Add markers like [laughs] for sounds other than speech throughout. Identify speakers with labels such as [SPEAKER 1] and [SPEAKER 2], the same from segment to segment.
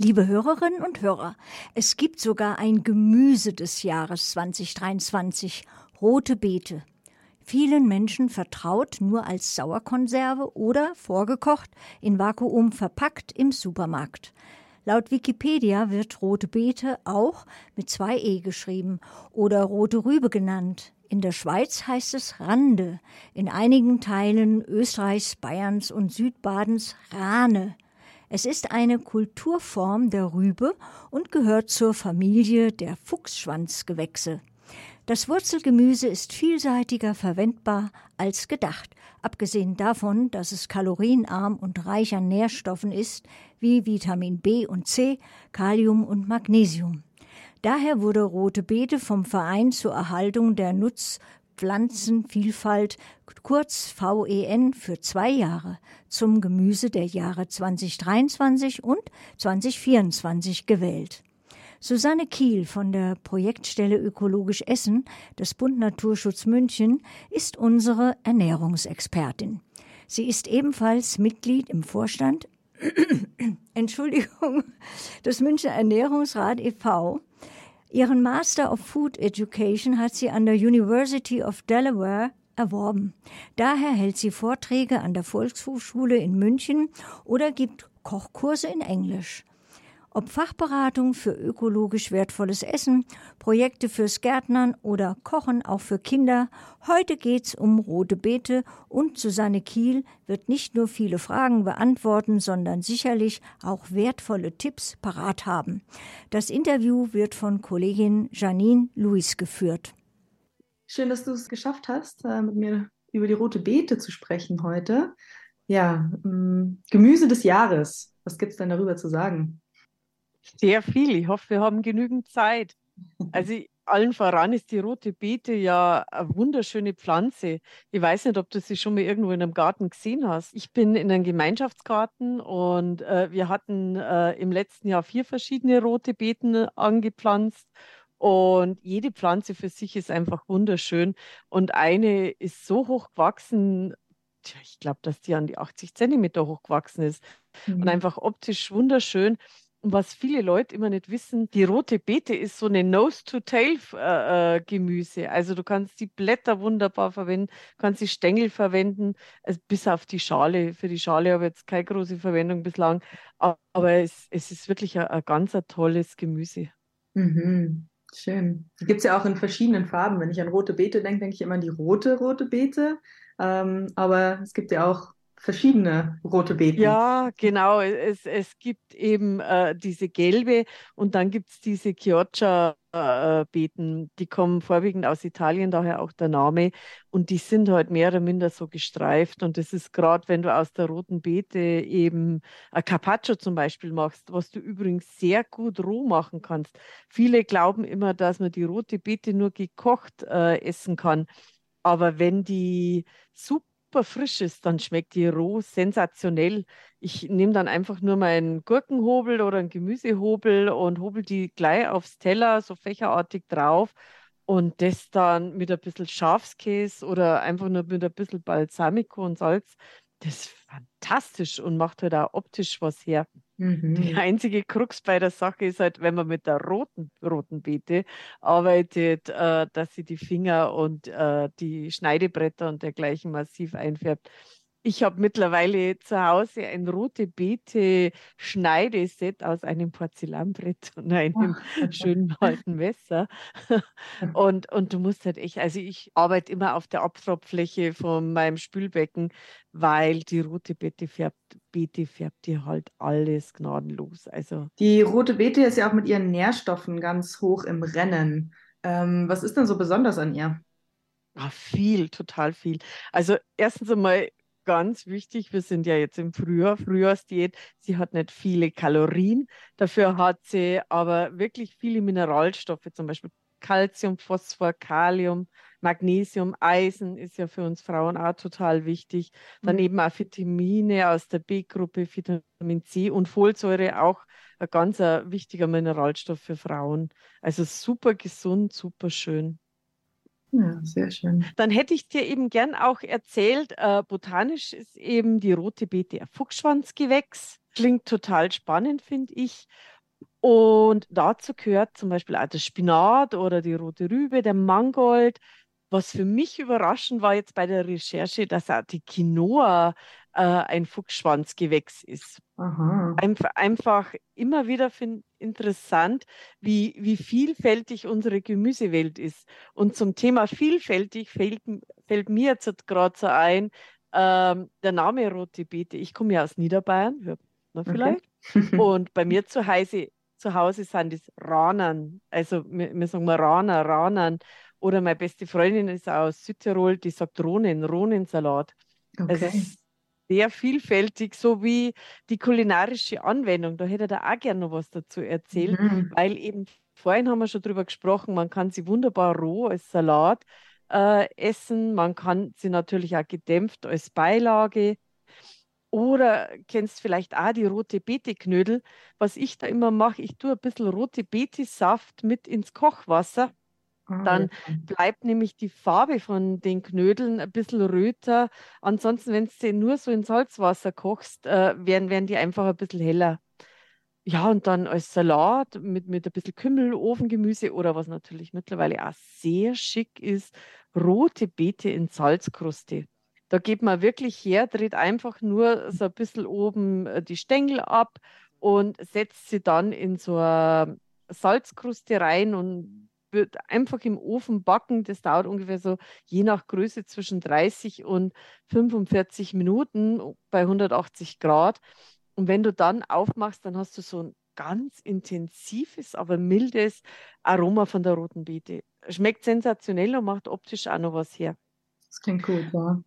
[SPEAKER 1] Liebe Hörerinnen und Hörer, es gibt sogar ein Gemüse des Jahres 2023, rote Beete. Vielen Menschen vertraut nur als Sauerkonserve oder vorgekocht in Vakuum verpackt im Supermarkt. Laut Wikipedia wird rote Beete auch mit zwei E geschrieben oder rote Rübe genannt. In der Schweiz heißt es Rande, in einigen Teilen Österreichs, Bayerns und Südbadens Rane. Es ist eine Kulturform der Rübe und gehört zur Familie der Fuchsschwanzgewächse. Das Wurzelgemüse ist vielseitiger verwendbar als gedacht, abgesehen davon, dass es kalorienarm und reich an Nährstoffen ist, wie Vitamin B und C, Kalium und Magnesium. Daher wurde Rote Beete vom Verein zur Erhaltung der Nutz Pflanzenvielfalt, kurz VEN, für zwei Jahre zum Gemüse der Jahre 2023 und 2024 gewählt. Susanne Kiel von der Projektstelle Ökologisch Essen des Bund Naturschutz München ist unsere Ernährungsexpertin. Sie ist ebenfalls Mitglied im Vorstand [coughs] Entschuldigung, des Münchner Ernährungsrat e.V. Ihren Master of Food Education hat sie an der University of Delaware erworben. Daher hält sie Vorträge an der Volkshochschule in München oder gibt Kochkurse in Englisch. Ob Fachberatung für ökologisch wertvolles Essen, Projekte fürs Gärtnern oder Kochen auch für Kinder, heute geht's um rote Beete und Susanne Kiel wird nicht nur viele Fragen beantworten, sondern sicherlich auch wertvolle Tipps parat haben. Das Interview wird von Kollegin Janine Luis geführt.
[SPEAKER 2] Schön, dass du es geschafft hast, äh, mit mir über die rote Beete zu sprechen heute. Ja, mm, Gemüse des Jahres. Was gibt es denn darüber zu sagen?
[SPEAKER 3] Sehr viel. Ich hoffe, wir haben genügend Zeit. Also allen voran ist die rote Beete ja eine wunderschöne Pflanze. Ich weiß nicht, ob du sie schon mal irgendwo in einem Garten gesehen hast. Ich bin in einem Gemeinschaftsgarten und äh, wir hatten äh, im letzten Jahr vier verschiedene rote Beeten angepflanzt. Und jede Pflanze für sich ist einfach wunderschön. Und eine ist so hoch gewachsen, ich glaube, dass die an die 80 Zentimeter hoch gewachsen ist. Mhm. Und einfach optisch wunderschön. Und was viele Leute immer nicht wissen, die rote Beete ist so eine Nose-to-Tail-Gemüse. Äh, äh also du kannst die Blätter wunderbar verwenden, kannst die Stängel verwenden, bis auf die Schale. Für die Schale habe ich jetzt keine große Verwendung bislang, aber es, es ist wirklich ein, ein ganz ein tolles Gemüse.
[SPEAKER 2] Mhm. Schön. Gibt es ja auch in verschiedenen Farben. Wenn ich an rote Beete denke, denke ich immer an die rote rote Beete. Ähm, aber es gibt ja auch verschiedene rote Beeten.
[SPEAKER 3] Ja, genau. Es, es gibt eben äh, diese gelbe und dann gibt es diese Chioggia-Beeten. die kommen vorwiegend aus Italien, daher auch der Name. Und die sind halt mehr oder minder so gestreift. Und das ist gerade, wenn du aus der roten Beete eben ein Carpaccio zum Beispiel machst, was du übrigens sehr gut roh machen kannst. Viele glauben immer, dass man die rote Beete nur gekocht äh, essen kann. Aber wenn die super super frisch ist, dann schmeckt die roh sensationell. Ich nehme dann einfach nur meinen Gurkenhobel oder einen Gemüsehobel und hobel die gleich aufs Teller, so fächerartig drauf. Und das dann mit ein bisschen Schafskäse oder einfach nur mit ein bisschen Balsamico und Salz das ist fantastisch und macht halt auch optisch was her. Mhm. Die einzige Krux bei der Sache ist halt, wenn man mit der roten, roten Beete arbeitet, äh, dass sie die Finger und äh, die Schneidebretter und dergleichen massiv einfärbt. Ich habe mittlerweile zu Hause ein rote Beete Schneideset aus einem Porzellanbrett [laughs] und einem schönen alten Messer. [laughs] Und, und du musst halt echt, also ich arbeite immer auf der Abtropffläche von meinem Spülbecken, weil die rote Beete färbt, Beete färbt dir halt alles gnadenlos. Also
[SPEAKER 2] die rote Beete ist ja auch mit ihren Nährstoffen ganz hoch im Rennen. Ähm, was ist denn so besonders an ihr?
[SPEAKER 3] Ach, viel, total viel. Also erstens einmal ganz wichtig, wir sind ja jetzt im Frühjahr, Frühjahrsdiät, sie hat nicht viele Kalorien, dafür hat sie aber wirklich viele Mineralstoffe, zum Beispiel Calcium, Phosphor, Kalium, Magnesium, Eisen ist ja für uns Frauen auch total wichtig. Dann mhm. eben auch Vitamine aus der B-Gruppe, Vitamin C und Folsäure auch ein ganz wichtiger Mineralstoff für Frauen. Also super gesund, super schön.
[SPEAKER 2] Ja, sehr schön.
[SPEAKER 3] Dann hätte ich dir eben gern auch erzählt, äh, botanisch ist eben die rote Beete Fuchsschwanzgewächs. Klingt total spannend, finde ich. Und dazu gehört zum Beispiel auch das Spinat oder die rote Rübe, der Mangold. Was für mich überraschend war jetzt bei der Recherche, dass auch die Quinoa äh, ein Fuchsschwanzgewächs ist. Einf einfach immer wieder find, interessant, wie, wie vielfältig unsere Gemüsewelt ist. Und zum Thema vielfältig fällt, fällt mir jetzt gerade so ein, ähm, der Name Rote Beete. Ich komme ja aus Niederbayern, hört man vielleicht. Okay. [laughs] Und bei mir zu Hause, zu Hause sind es Ranern. Also wir, wir sagen mal Raner, Ranern. Oder meine beste Freundin ist aus Südtirol, die sagt Ronen, Ronensalat. Okay. Ist sehr vielfältig, so wie die kulinarische Anwendung. Da hätte er da auch gerne noch was dazu erzählt, mhm. weil eben vorhin haben wir schon drüber gesprochen, man kann sie wunderbar roh als Salat äh, essen, man kann sie natürlich auch gedämpft als Beilage. Oder kennst vielleicht auch die rote Beete-Knödel. Was ich da immer mache, ich tue ein bisschen rote Beete-Saft mit ins Kochwasser Dann bleibt nämlich die Farbe von den Knödeln ein bisschen röter. Ansonsten, wenn du sie nur so in Salzwasser kochst, äh, werden, werden die einfach ein bisschen heller. Ja, und dann als Salat mit, mit ein bisschen Kümmel, Ofengemüse oder was natürlich mittlerweile auch sehr schick ist, rote Beete in Salzkruste. Da geht man wirklich her, dreht einfach nur so ein bisschen oben äh, die Stängel ab und setzt sie dann in so eine Salzkruste rein und einfach im Ofen backen. Das dauert ungefähr so je nach Größe zwischen 30 und 45 Minuten bei 180 Grad. Und wenn du dann aufmachst, dann hast du so ein ganz intensives, aber mildes Aroma von der roten Beete. Schmeckt sensationell und macht optisch auch noch was her.
[SPEAKER 2] Das klingt gut, ja.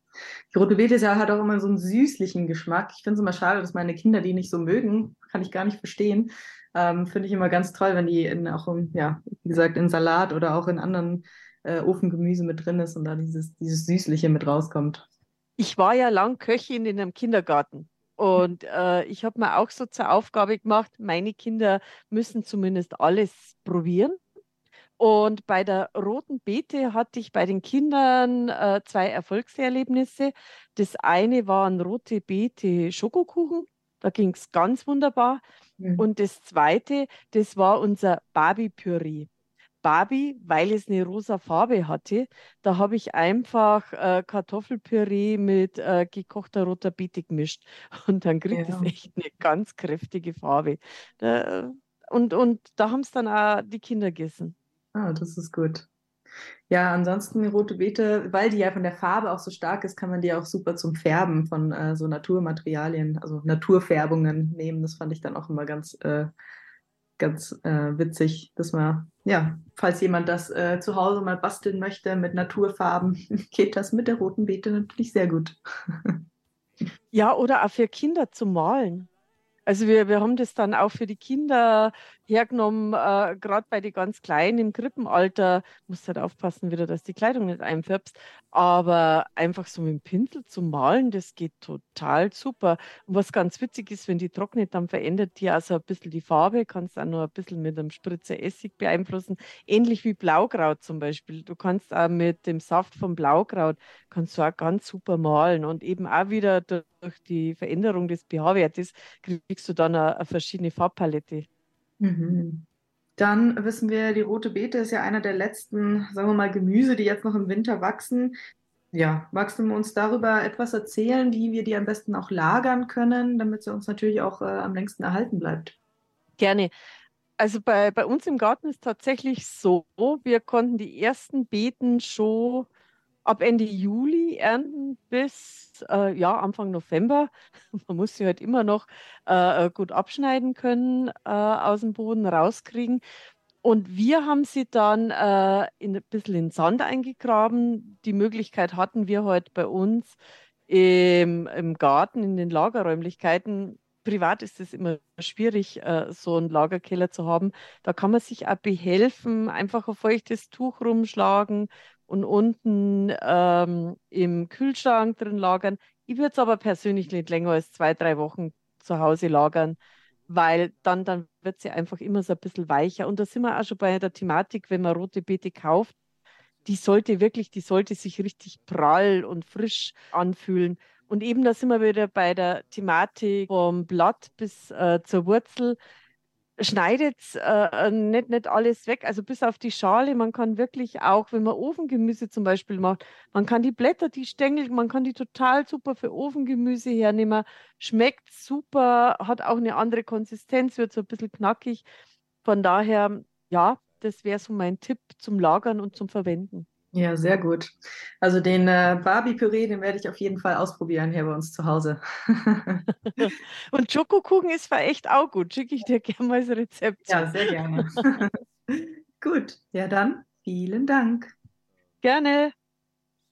[SPEAKER 2] Die rote Beete hat auch immer so einen süßlichen Geschmack. Ich finde es immer schade, dass meine Kinder die nicht so mögen. Kann ich gar nicht verstehen. Ähm, Finde ich immer ganz toll, wenn die in, auch, im, ja, wie gesagt, in Salat oder auch in anderen äh, Ofengemüse mit drin ist und da dieses, dieses Süßliche mit rauskommt.
[SPEAKER 3] Ich war ja lang Köchin in einem Kindergarten. Und äh, ich habe mir auch so zur Aufgabe gemacht, meine Kinder müssen zumindest alles probieren. Und bei der roten Beete hatte ich bei den Kindern äh, zwei Erfolgserlebnisse. Das eine waren rote Beete Schokokuchen. Da ging es ganz wunderbar. Mhm. Und das zweite, das war unser Barbie-Püree. Barbie, weil es eine rosa Farbe hatte, da habe ich einfach äh, Kartoffelpüree mit äh, gekochter roter Beete gemischt. [laughs] Und dann kriegt ja. es echt eine ganz kräftige Farbe. Da, und, und da haben es dann auch die Kinder gegessen.
[SPEAKER 2] Ah, das ist gut. Ja, ansonsten rote Beete, weil die ja von der Farbe auch so stark ist, kann man die auch super zum Färben von äh, so Naturmaterialien, also Naturfärbungen nehmen. Das fand ich dann auch immer ganz, äh, ganz äh, witzig, dass man, ja, falls jemand das äh, zu Hause mal basteln möchte mit Naturfarben, [laughs] geht das mit der roten Beete natürlich sehr gut.
[SPEAKER 3] ja, oder auch für Kinder zu malen. Also wir, wir haben das dann auch für die Kinder hergenommen, äh, gerade bei den ganz Kleinen im Krippenalter. Musst halt aufpassen wieder, dass die Kleidung nicht einfärbst. Aber einfach so mit dem Pinsel zu malen, das geht total super. Und was ganz witzig ist, wenn die trocknet, dann verändert die also ein bisschen die Farbe. Kannst auch noch ein bisschen mit einem Spritzer Essig beeinflussen. Ähnlich wie Blaukraut zum Beispiel. Du kannst auch mit dem Saft vom Blaukraut, kannst du auch ganz super malen. Und eben auch wieder durch die Veränderung des pH-Wertes kriegst du dann eine, eine verschiedene Farbpalette.
[SPEAKER 2] Mhm. Dann wissen wir, die rote Beete ist ja einer der letzten, sagen wir mal, Gemüse, die jetzt noch im Winter wachsen. Ja, magst du uns darüber etwas erzählen, wie wir die am besten auch lagern können, damit sie uns natürlich auch äh, am längsten erhalten bleibt?
[SPEAKER 3] Gerne. Also bei, bei uns im Garten ist tatsächlich so, wir konnten die ersten Beeten schon ab Ende Juli ernten bis äh, ja, Anfang November. [laughs] Man muss sie halt immer noch äh, gut abschneiden können, äh, aus dem Boden rauskriegen. Und wir haben sie dann äh, in, ein bisschen in Sand eingegraben. Die Möglichkeit hatten wir heute bei uns im, im Garten, in den Lagerräumlichkeiten. Privat ist es immer schwierig, äh, so einen Lagerkeller zu haben. Da kann man sich auch behelfen, einfach ein feuchtes Tuch rumschlagen und unten ähm, im Kühlschrank drin lagern. Ich würde es aber persönlich nicht länger als zwei, drei Wochen zu Hause lagern, weil dann, dann wird sie einfach immer so ein bisschen weicher. Und da sind wir auch schon bei der Thematik, wenn man rote Beete kauft, die sollte wirklich, die sollte sich richtig prall und frisch anfühlen. Und eben da sind wir wieder bei der Thematik vom Blatt bis äh, zur Wurzel. Schneidet äh, nicht, nicht alles weg, also bis auf die Schale. Man kann wirklich auch, wenn man Ofengemüse zum Beispiel macht, man kann die Blätter, die Stängel, man kann die total super für Ofengemüse hernehmen. Schmeckt super, hat auch eine andere Konsistenz, wird so ein bisschen knackig. Von daher, ja, das wäre so mein Tipp zum Lagern und zum Verwenden.
[SPEAKER 2] Ja, sehr gut. Also den äh, Barbie-Püree, den werde ich auf jeden Fall ausprobieren hier bei uns zu Hause. [laughs]
[SPEAKER 3] Und Schokokuchen ist zwar echt auch gut. Schicke ich dir gerne mal das Rezept.
[SPEAKER 2] Ja, sehr gerne. [laughs] gut. Ja, dann vielen Dank.
[SPEAKER 3] Gerne.